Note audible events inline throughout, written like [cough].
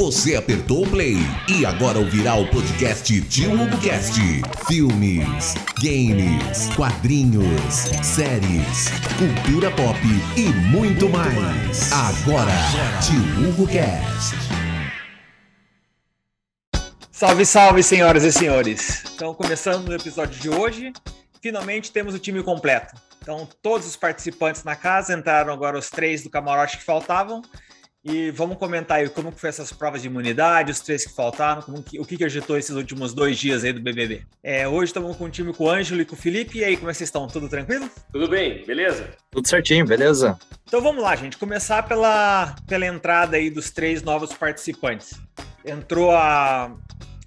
Você apertou o play e agora ouvirá o podcast Tio HugoCast. Filmes, games, quadrinhos, séries, cultura pop e muito mais. Agora, Tio HugoCast. Salve, salve, senhoras e senhores! Então, começando o episódio de hoje, finalmente temos o time completo. Então, todos os participantes na casa entraram agora os três do camarote que faltavam. E vamos comentar aí como foi essas provas de imunidade, os três que faltaram, que, o que, que agitou esses últimos dois dias aí do BBB. É, hoje estamos com o time com o Ângelo e com o Felipe. E aí, como é que vocês estão? Tudo tranquilo? Tudo bem, beleza? Tudo certinho, beleza? Então vamos lá, gente. Começar pela, pela entrada aí dos três novos participantes. Entrou a,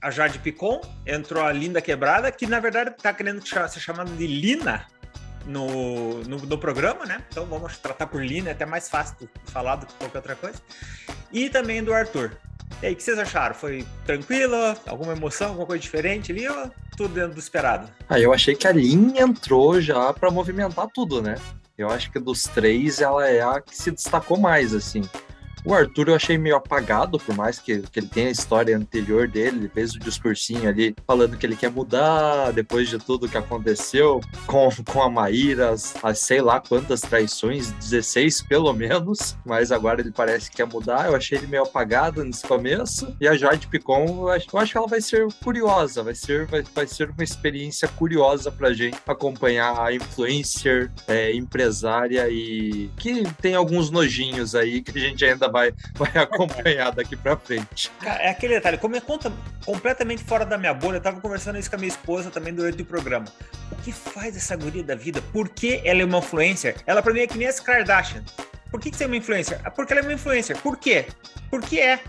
a Jade Picon, entrou a Linda Quebrada, que na verdade está querendo ser chamada de Lina no, no, no, programa, né? Então vamos tratar por Lina, é até mais fácil falar do que qualquer outra coisa. E também do Arthur. E aí, o que vocês acharam? Foi tranquila? Alguma emoção, alguma coisa diferente ali? Ou tudo dentro do esperado? Ah, eu achei que a Lin entrou já para movimentar tudo, né? Eu acho que dos três ela é a que se destacou mais, assim. O Arthur eu achei meio apagado, por mais que, que ele tenha a história anterior dele, ele fez o discursinho ali falando que ele quer mudar depois de tudo que aconteceu com, com a Maíra, as, as sei lá quantas traições, 16 pelo menos, mas agora ele parece que quer mudar. Eu achei ele meio apagado nesse começo. E a Jade Picon, eu acho, eu acho que ela vai ser curiosa, vai ser, vai, vai ser uma experiência curiosa pra gente acompanhar a influencer, é, empresária e que tem alguns nojinhos aí que a gente ainda vai, vai [laughs] acompanhar daqui pra frente. É aquele detalhe, como é conta completamente fora da minha bolha, eu tava conversando isso com a minha esposa também durante o programa. O que faz essa guria da vida? Por que ela é uma influencer? Ela pra mim é que nem essa Kardashian. Por que, que você é uma influencer? Porque ela é uma influencer. Por quê? Porque é.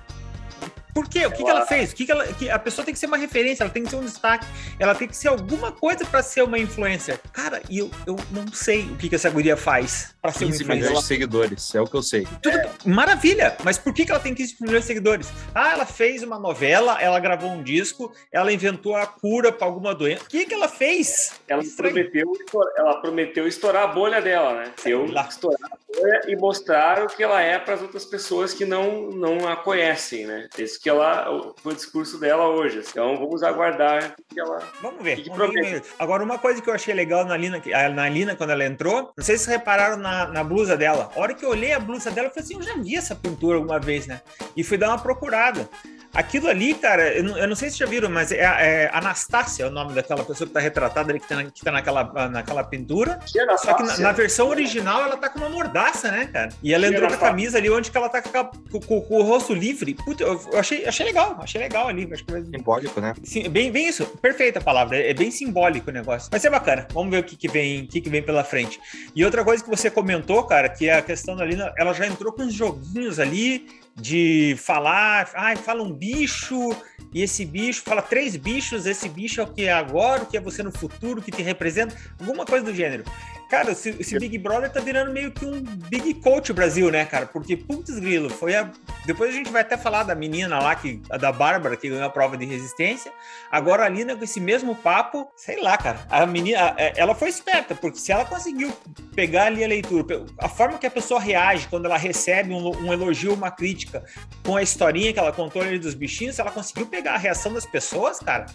Por quê? O que, que ela fez? O que, que ela. Que a pessoa tem que ser uma referência, ela tem que ser um destaque, ela tem que ser alguma coisa para ser uma influencer. Cara, e eu, eu não sei o que, que essa guria faz para ser uma influencer. milhões de seguidores, é o que eu sei. Tudo, é. Maravilha! Mas por que, que ela tem 15 milhões de seguidores? Ah, ela fez uma novela, ela gravou um disco, ela inventou a cura para alguma doença. O que, que ela fez? Ela prometeu, ela prometeu estourar a bolha dela, né? Eu estourar a bolha e mostrar o que ela é para as outras pessoas que não, não a conhecem, né? Esse que ela o discurso dela hoje. Então vamos aguardar que ela. Vamos ver. Que vamos ver. Agora, uma coisa que eu achei legal na Lina, na Lina, quando ela entrou, não sei se repararam na, na blusa dela. A hora que eu olhei a blusa dela, eu falei assim: eu já vi essa pintura alguma vez, né? E fui dar uma procurada. Aquilo ali, cara, eu não, eu não sei se já viram, mas é, é Anastácia é o nome daquela pessoa que tá retratada ali, que tá, na, que tá naquela, naquela pintura. Só que na, na, versão original ela tá com uma mordaça, né, cara? E ela entrou com a camisa ali onde que ela tá com, com, com, o rosto livre. Puta, eu, achei, achei legal, achei legal ali. Acho que. Simbólico, né? Sim, bem, bem isso, perfeita a palavra. É, é bem simbólico o negócio. Vai ser bacana. Vamos ver o que, que vem, o que, que vem pela frente. E outra coisa que você comentou, cara, que é a questão da Lina, ela já entrou com uns joguinhos ali de falar, ai, fala um bicho, e esse bicho fala três bichos, esse bicho é o que é agora, o que é você no futuro, o que te representa, alguma coisa do gênero. Cara, esse, esse, Big Brother tá virando meio que um Big Coach Brasil, né, cara? Porque, putz grilo, foi a... Depois a gente vai até falar da menina lá, que, da Bárbara, que ganhou a prova de resistência. Agora a Lina, com esse mesmo papo, sei lá, cara. A menina, é, ela foi esperta, porque se ela conseguiu pegar ali a leitura, a forma que a pessoa reage quando ela recebe um, um elogio, uma crítica, com a historinha que ela contou ali dos bichinhos, se ela conseguiu pegar a reação das pessoas, cara,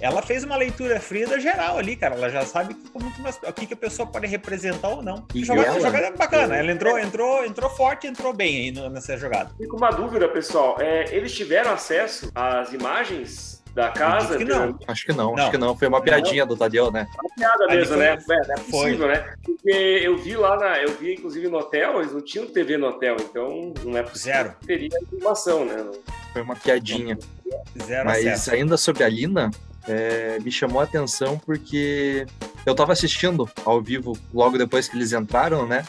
ela fez uma leitura fria da geral ali, cara. Ela já sabe como que, o que, que a pessoa pode representar ou não. E jogada, ela, jogada bacana. Ela entrou, entrou, entrou forte, entrou bem aí nessa jogada. Fico uma dúvida, pessoal. É, eles tiveram acesso às imagens da casa? Acho que não. Acho que não, não. Acho que não. Foi uma piadinha não. do Tadeu, né? Uma piada mesmo, foi... né? É, é possível, foi. né? Porque eu vi lá na. Eu vi, inclusive, no hotel, eles não tinham TV no hotel, então não é possível. Zero. Teria informação, né? Foi uma piadinha. Zero Mas acesso. ainda sobre a Lina, é, me chamou a atenção porque eu estava assistindo ao vivo logo depois que eles entraram, né?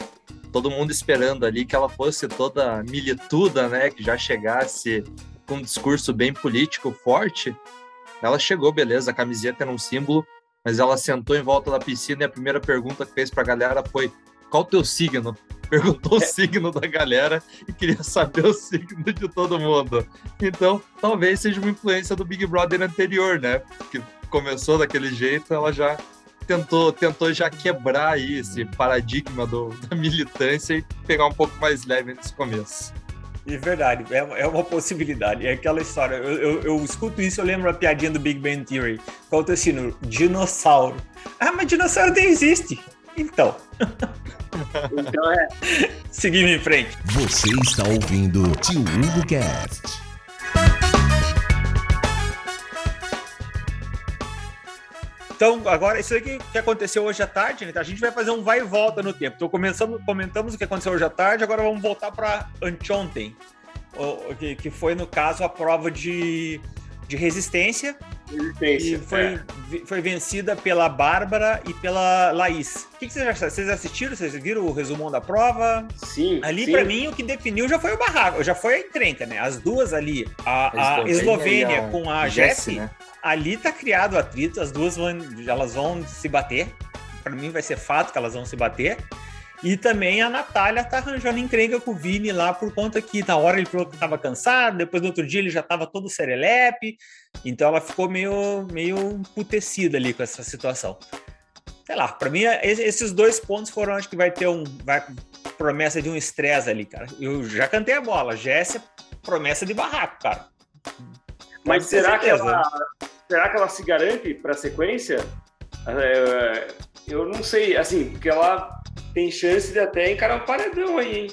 Todo mundo esperando ali que ela fosse toda milituda, né? Que já chegasse com um discurso bem político forte. Ela chegou, beleza, a camiseta era um símbolo, mas ela sentou em volta da piscina e a primeira pergunta que fez para a galera foi: qual o teu signo? Perguntou o signo da galera e queria saber o signo de todo mundo. Então, talvez seja uma influência do Big Brother anterior, né? Que começou daquele jeito, ela já tentou, tentou já quebrar aí esse paradigma do, [laughs] da militância e pegar um pouco mais leve nesse começo. É verdade, é, é uma possibilidade. É aquela história. Eu, eu, eu, escuto isso, eu lembro a piadinha do Big Bang Theory. Conta assim no dinossauro. Ah, mas dinossauro nem existe. Então. [laughs] então é. Seguindo em frente. Você está ouvindo Tio Hugo Cast. Então, agora, isso aqui que aconteceu hoje à tarde, né? a gente vai fazer um vai e volta no tempo. Então, começamos, comentamos o que aconteceu hoje à tarde, agora vamos voltar para anteontem, que, que foi, no caso, a prova de, de resistência. Resistência. E foi, é. foi vencida pela Bárbara e pela Laís. O que, que vocês acharam? Vocês assistiram? Vocês viram o resumão da prova? Sim. Ali, para mim, o que definiu já foi o barraco, já foi a encrenca, né? As duas ali, a, a Eslovênia com a Jessie. Né? ali tá criado o atrito, as duas vão, elas vão se bater. Para mim vai ser fato que elas vão se bater. E também a Natália tá arranjando encrenca com o Vini lá por conta que na hora ele falou que tava cansado, depois no outro dia ele já tava todo serelepe, então ela ficou meio, meio emputecida ali com essa situação. Sei lá, para mim esses dois pontos foram, acho que vai ter um, vai promessa de um estresse ali, cara. Eu já cantei a bola, Jéssica, promessa de barraco, cara. Mas será que, ela, será que ela se garante para a sequência? É, eu não sei, assim, porque ela tem chance de até encarar um paredão aí, hein?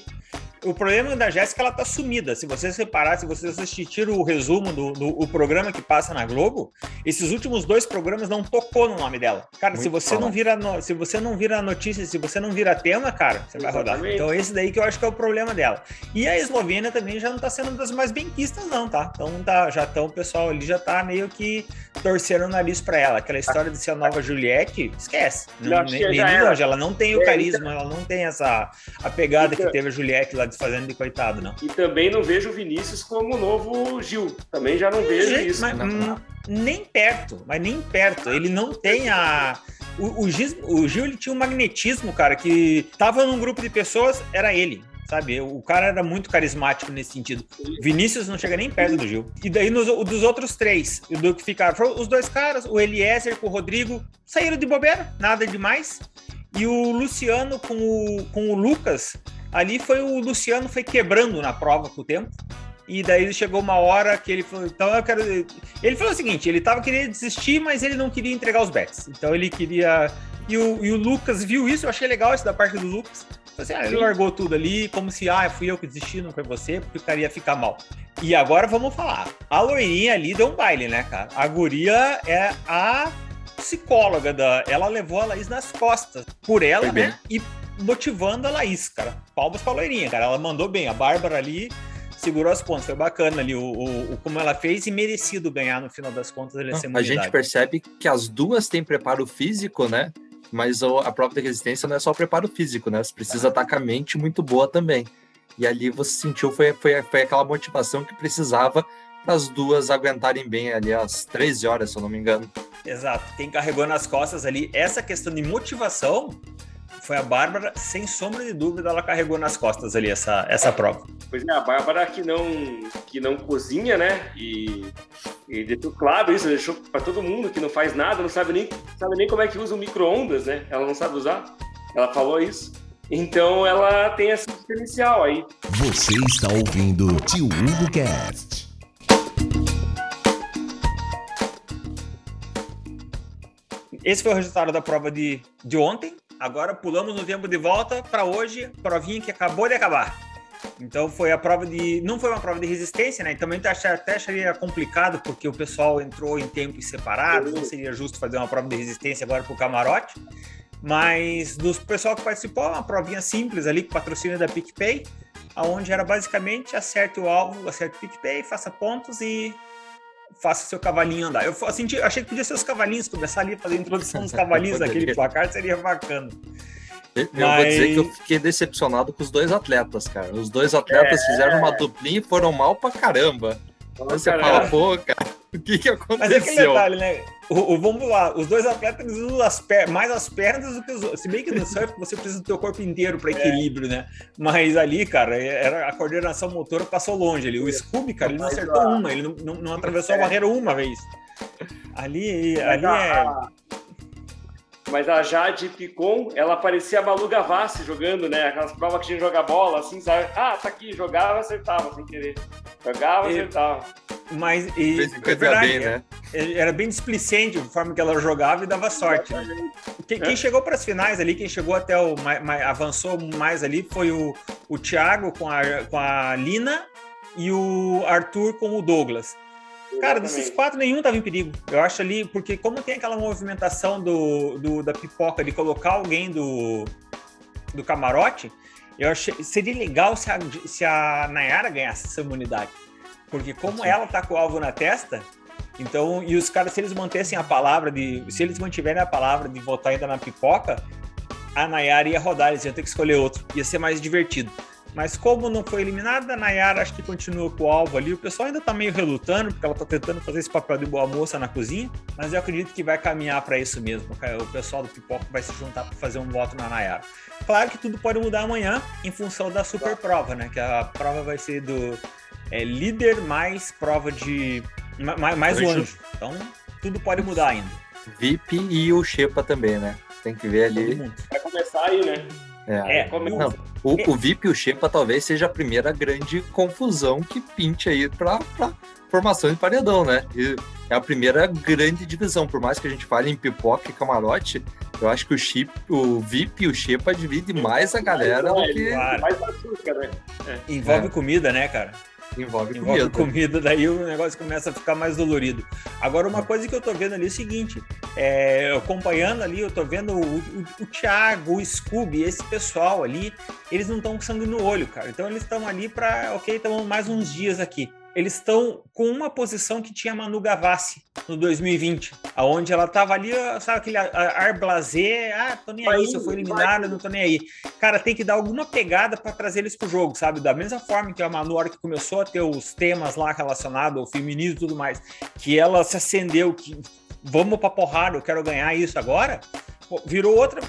O problema da Jéssica, ela tá sumida. Se vocês reparar, se vocês assistirem o resumo do, do o programa que passa na Globo, esses últimos dois programas não tocou no nome dela. Cara, Muito se você não vira no, se você não vira notícia, se você não vira tema, cara, você Exatamente. vai rodar. Então esse daí que eu acho que é o problema dela. E a Eslovênia também já não tá sendo das mais benquistas não, tá? Então tá, já estão o pessoal ali já tá meio que torcendo o nariz para ela. Aquela história de ser a nova Juliette, esquece. Não, nem, nem longe, ela não tem o é, carisma, ela não tem essa a pegada que teve a Juliette lá desfazendo de coitado, não. E também não vejo o Vinícius como o novo Gil. Também já não vejo Gente, isso. Mas, hum, nem perto, mas nem perto. Ele não tem a. O, o, Gil, o Gil ele tinha um magnetismo, cara, que tava num grupo de pessoas, era ele sabe? O cara era muito carismático nesse sentido. Vinícius não chega nem perto do Gil. E daí nos, dos outros três, do que ficaram, os dois caras, o Eliezer com o Rodrigo, saíram de bobeira, nada demais. E o Luciano com o, com o Lucas, ali foi o Luciano foi quebrando na prova com o tempo. E daí chegou uma hora que ele falou, então eu quero. Ele falou o seguinte: ele tava querendo desistir, mas ele não queria entregar os bets. Então ele queria. E o, e o Lucas viu isso, eu achei legal isso da parte do Lucas. Assim, ah, ele largou tudo ali, como se, ah, fui eu que desisti, não foi você, porque o cara ia ficar mal. E agora vamos falar. A loirinha ali deu um baile, né, cara? A guria é a psicóloga da. Ela levou a Laís nas costas por ela, né? E motivando a Laís, cara. Palmas pra loirinha, cara. Ela mandou bem. A Bárbara ali segurou as pontas. Foi bacana ali o, o, o, como ela fez e merecido ganhar no final das contas. Ele a gente percebe que as duas têm preparo físico, né? Mas a prova de resistência não é só o preparo físico, né? Você precisa estar com a mente muito boa também. E ali você sentiu foi, foi, foi aquela motivação que precisava para as duas aguentarem bem ali às 13 horas, se eu não me engano. Exato. Quem carregou nas costas ali essa questão de motivação foi a Bárbara, sem sombra de dúvida, ela carregou nas costas ali essa, essa prova. Pois é, a Bárbara que não, que não cozinha, né? E, e deixou claro isso, deixou para todo mundo que não faz nada, não sabe nem, sabe nem como é que usa o micro-ondas, né? Ela não sabe usar. Ela falou isso. Então ela tem esse diferencial aí. Você está ouvindo Tio Hugo Cast. Esse foi o resultado da prova de, de ontem. Agora pulamos no tempo de volta para hoje, provinha que acabou de acabar. Então foi a prova de. Não foi uma prova de resistência, né? Também até acharia complicado, porque o pessoal entrou em tempos separados, não seria justo fazer uma prova de resistência agora para o camarote. Mas do pessoal que participou, uma provinha simples ali, com patrocínio da PicPay, aonde era basicamente acerte o alvo, acerte o PicPay, faça pontos e faça seu cavalinho andar. Eu assim, achei que podia ser os cavalinhos, começar ali a fazer a introdução dos cavalinhos naquele placar, seria bacana. Eu Mas... vou dizer que eu fiquei decepcionado com os dois atletas, cara. Os dois atletas é... fizeram uma duplinha e foram mal pra caramba. Você fala, pô, cara, o que que aconteceu? Mas é aquele detalhe, né? O, o, vamos lá, os dois atletas usam as per mais as pernas do que os outros. Se bem que no surf você precisa do teu corpo inteiro para é. equilíbrio, é. né? Mas ali, cara, era a coordenação motora passou longe ali. O Scooby, cara, ele não acertou uma, ele não, não, não atravessou a é. barreira uma vez. Ali, ali é. Mas a Jade Picon, ela parecia a Malu Gavassi jogando, né? Aquelas provas que tinha que jogar bola, assim, sabe? Ah, tá aqui, jogava, acertava, sem querer. Jogava, e... acertava. Mas, e, é verdade, bem, né? É, era bem displicente a forma que ela jogava e dava sorte. Né? Quem, quem, chegou para as finais ali, quem chegou até o. Mais, avançou mais ali foi o, o Thiago com a, com a Lina e o Arthur com o Douglas. Cara, desses quatro, nenhum tava em perigo. Eu acho ali, porque como tem aquela movimentação do, do da pipoca de colocar alguém do, do camarote, eu achei seria legal se a, se a Nayara ganhasse essa imunidade. Porque como Sim. ela tá com o alvo na testa, então, e os caras, se eles mantessem a palavra de. Se eles mantiverem a palavra de votar ainda na pipoca, a Nayara ia rodar, eles iam ter que escolher outro. Ia ser mais divertido. Mas como não foi eliminada, a Nayara acho que continua com o alvo ali. O pessoal ainda tá meio relutando, porque ela tá tentando fazer esse papel de boa moça na cozinha, mas eu acredito que vai caminhar para isso mesmo. O pessoal do Pipoca vai se juntar para fazer um voto na Nayara. Claro que tudo pode mudar amanhã em função da super prova, né? Que a prova vai ser do é, líder mais prova de. mais, mais o anjo. Então tudo pode mudar ainda. VIP e o Shepa também, né? Tem que ver ali. Vai começar aí, né? É, é não, o, o VIP e o Shepa talvez seja a primeira grande confusão que pinte aí para formação de paredão, né? E é a primeira grande divisão. Por mais que a gente fale em pipoca e camarote, eu acho que o, chip, o VIP e o Shepa divide mais a galera do que. Mais açúcar, né? É. Envolve é. comida, né, cara? Envolve, Envolve comida. comida. [laughs] daí o negócio começa a ficar mais dolorido. Agora, uma coisa que eu tô vendo ali é o seguinte: é, acompanhando ali, eu tô vendo o, o, o Thiago, o Scooby, esse pessoal ali, eles não estão com sangue no olho, cara. Então eles estão ali para, ok, estamos mais uns dias aqui eles estão com uma posição que tinha Manu Gavassi no 2020, aonde ela tava ali, sabe, aquele ar blasé, ah, tô nem aí, se eu for eliminado, não tô nem aí. Cara, tem que dar alguma pegada para trazer eles pro jogo, sabe? Da mesma forma que a Manu, na hora que começou a ter os temas lá relacionados ao feminismo e tudo mais, que ela se acendeu, que vamos pra porrada, eu quero ganhar isso agora, virou outra.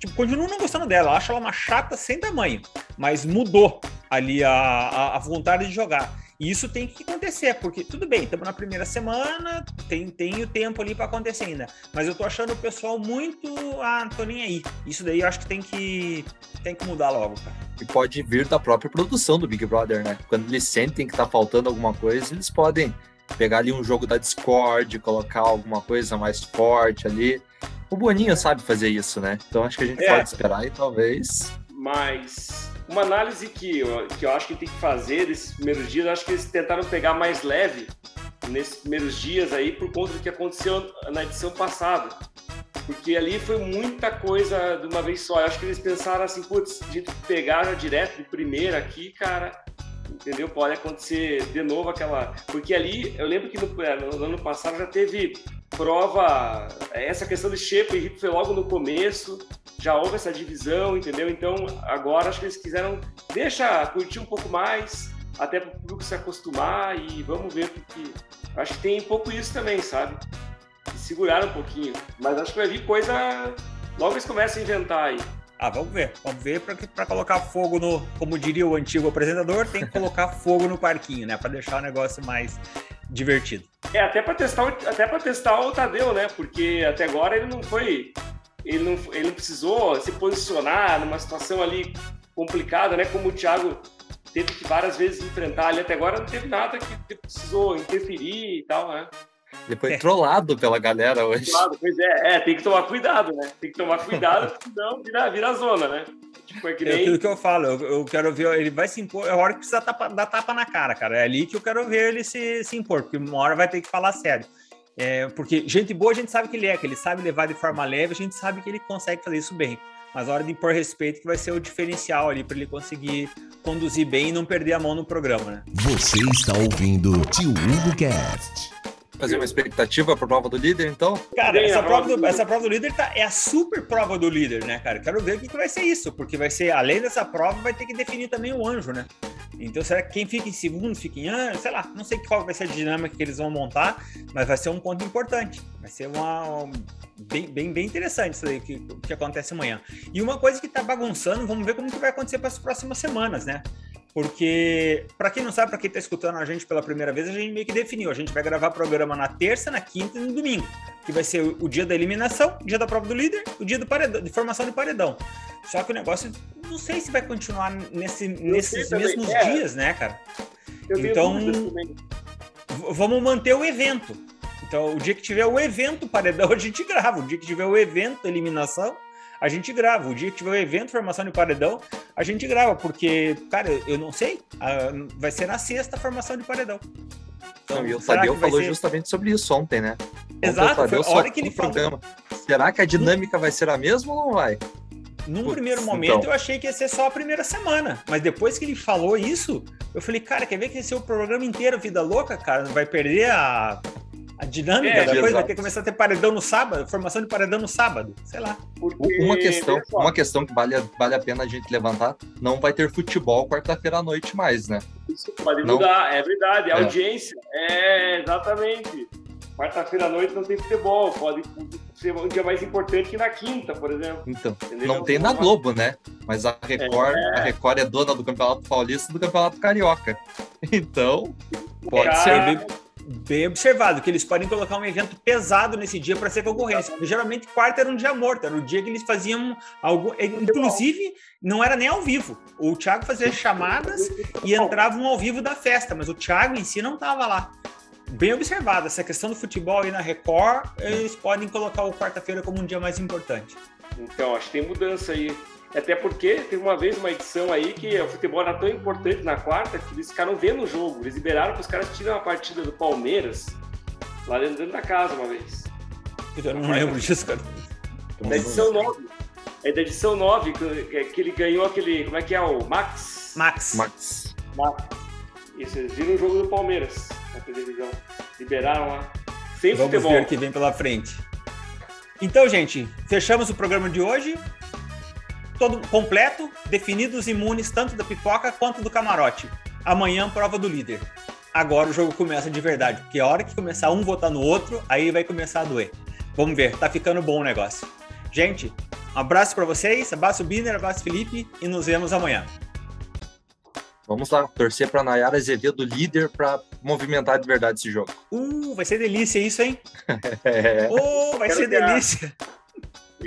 Tipo, continuo não gostando dela, acho ela uma chata sem tamanho, mas mudou ali a, a, a vontade de jogar. E isso tem que acontecer, porque tudo bem, estamos na primeira semana, tem, tem o tempo ali para acontecer ainda. Mas eu tô achando o pessoal muito. Ah, tô nem aí. Isso daí eu acho que tem que, tem que mudar logo, cara. E pode vir da própria produção do Big Brother, né? Quando eles sentem que tá faltando alguma coisa, eles podem pegar ali um jogo da Discord, colocar alguma coisa mais forte ali. O Boninho sabe fazer isso, né? Então acho que a gente é. pode esperar e talvez. Mas uma análise que eu, que eu acho que tem que fazer desses primeiros dias, acho que eles tentaram pegar mais leve nesses primeiros dias aí por conta do que aconteceu na edição passada. Porque ali foi muita coisa de uma vez só. Eu acho que eles pensaram assim, putz, de pegar já direto de primeira aqui, cara, entendeu? Pode acontecer de novo aquela. Porque ali, eu lembro que no, é, no ano passado já teve prova, essa questão de shape e foi logo no começo já houve essa divisão, entendeu? Então agora acho que eles quiseram deixa curtir um pouco mais, até para o público se acostumar e vamos ver porque acho que tem um pouco isso também, sabe? segurar um pouquinho, mas acho que vai vir coisa logo eles começam a inventar aí. Ah, vamos ver, vamos ver para colocar fogo no, como diria o antigo apresentador, tem que colocar [laughs] fogo no parquinho, né, para deixar o negócio mais divertido. É, até para testar, até para testar o Tadeu, né? Porque até agora ele não foi ele não, ele não precisou se posicionar numa situação ali complicada, né? Como o Thiago teve que várias vezes enfrentar ali até agora, não teve nada que precisou interferir e tal, né? Depois é. trollado pela galera hoje. Trollado, pois é, é, tem que tomar cuidado, né? Tem que tomar cuidado, [laughs] senão vira, vira zona, né? Tipo, é, que nem... é aquilo que eu falo, eu, eu, quero ver, ele vai se impor, é a hora que precisa tapa, dar tapa na cara, cara. É ali que eu quero ver ele se, se impor, porque uma hora vai ter que falar sério. É, porque gente boa a gente sabe que ele é, que ele sabe levar de forma leve, a gente sabe que ele consegue fazer isso bem. Mas a hora de impor respeito que vai ser o diferencial ali para ele conseguir conduzir bem e não perder a mão no programa, né? Você está ouvindo Tio Hugo Cast. Fazer uma expectativa para a prova do líder, então? Cara, essa prova do, essa prova do líder tá, é a super prova do líder, né, cara? Quero ver o que, que vai ser isso, porque vai ser, além dessa prova, vai ter que definir também o anjo, né? Então, será que quem fica em segundo fica em ano? Sei lá, não sei qual vai ser a dinâmica que eles vão montar, mas vai ser um ponto importante. Vai ser uma. Um, bem, bem, bem interessante isso aí que, que acontece amanhã. E uma coisa que tá bagunçando, vamos ver como que vai acontecer para as próximas semanas, né? Porque, para quem não sabe, para quem está escutando a gente pela primeira vez, a gente meio que definiu. A gente vai gravar programa na terça, na quinta e no domingo, que vai ser o dia da eliminação, o dia da prova do líder, o dia do paredão, de formação de paredão. Só que o negócio, não sei se vai continuar nesse, nesses mesmos é. dias, né, cara? Eu então, vamos manter o evento. Então, o dia que tiver o evento paredão, [laughs] a gente grava. O dia que tiver o evento eliminação, a gente grava. O dia que tiver o evento formação de paredão, a gente grava, porque, cara, eu não sei. vai ser na sexta formação de paredão. Então, não, e o Tadeu falou ser... justamente sobre isso ontem, né? Exato, ontem, foi a hora que ele falou. Será que a dinâmica vai ser a mesma ou não vai? Num primeiro momento então. eu achei que ia ser só a primeira semana, mas depois que ele falou isso, eu falei, cara, quer ver que esse é o programa inteiro Vida Louca, cara? Vai perder a, a dinâmica é, da coisa, vai ter que começar a ter paredão no sábado, formação de paredão no sábado, sei lá. Porque... Uma questão, uma questão que vale, vale a pena a gente levantar, não vai ter futebol quarta-feira à noite mais, né? Isso pode não. mudar, é verdade, é. audiência, é, exatamente. Quarta-feira à noite não tem futebol, pode ser um dia mais importante que na quinta, por exemplo. Então, Entendeu? não tem na Globo, né? Mas a Record, é. a Record é dona do Campeonato Paulista e do Campeonato Carioca. [laughs] Então, pode Cara... ser bem, observado, que eles podem colocar um evento pesado nesse dia para ser concorrência. Porque, geralmente, quarta era um dia morto, era o dia que eles faziam algo. Inclusive, não era nem ao vivo. O Thiago fazia chamadas e entravam ao vivo da festa, mas o Thiago em si não estava lá bem observado. Essa questão do futebol aí na Record, eles podem colocar o quarta-feira como um dia mais importante. Então, acho que tem mudança aí. Até porque teve uma vez uma edição aí que o futebol era tão importante na quarta que eles ficaram vendo o jogo. Eles liberaram para os caras tirem uma partida do Palmeiras lá dentro, dentro da casa uma vez. Eu não lembro disso, cara. Da edição 9. É da edição 9 que, que ele ganhou aquele. Como é que é? O Max? Max. Max. Max. Isso, eles viram o jogo do Palmeiras na televisão. Liberaram lá. Sem Vamos futebol. ver o que vem pela frente. Então, gente, fechamos o programa de hoje. Todo completo, definidos imunes tanto da pipoca quanto do camarote. Amanhã, prova do líder. Agora o jogo começa de verdade, porque a hora que começar um votar no outro, aí vai começar a doer. Vamos ver, tá ficando bom o negócio. Gente, um abraço para vocês, abraço Biner, abraço Felipe e nos vemos amanhã. Vamos lá, torcer para Nayara Azevedo líder para movimentar de verdade esse jogo. Uh, vai ser delícia isso, hein? é. [laughs] Oh, vai ser delícia.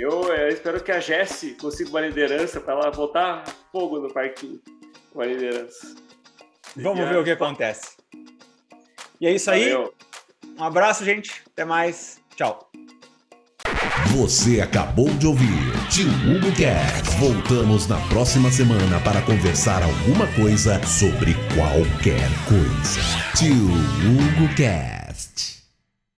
Eu, eu, espero que a Jessie consiga uma liderança para ela botar fogo no parquinho. Uma liderança. Vamos ver o que acontece. E é isso aí. Valeu. Um abraço, gente. Até mais. Tchau. Você acabou de ouvir Tio Hugo Cast. Voltamos na próxima semana para conversar alguma coisa sobre qualquer coisa. Tio Hugo Cast.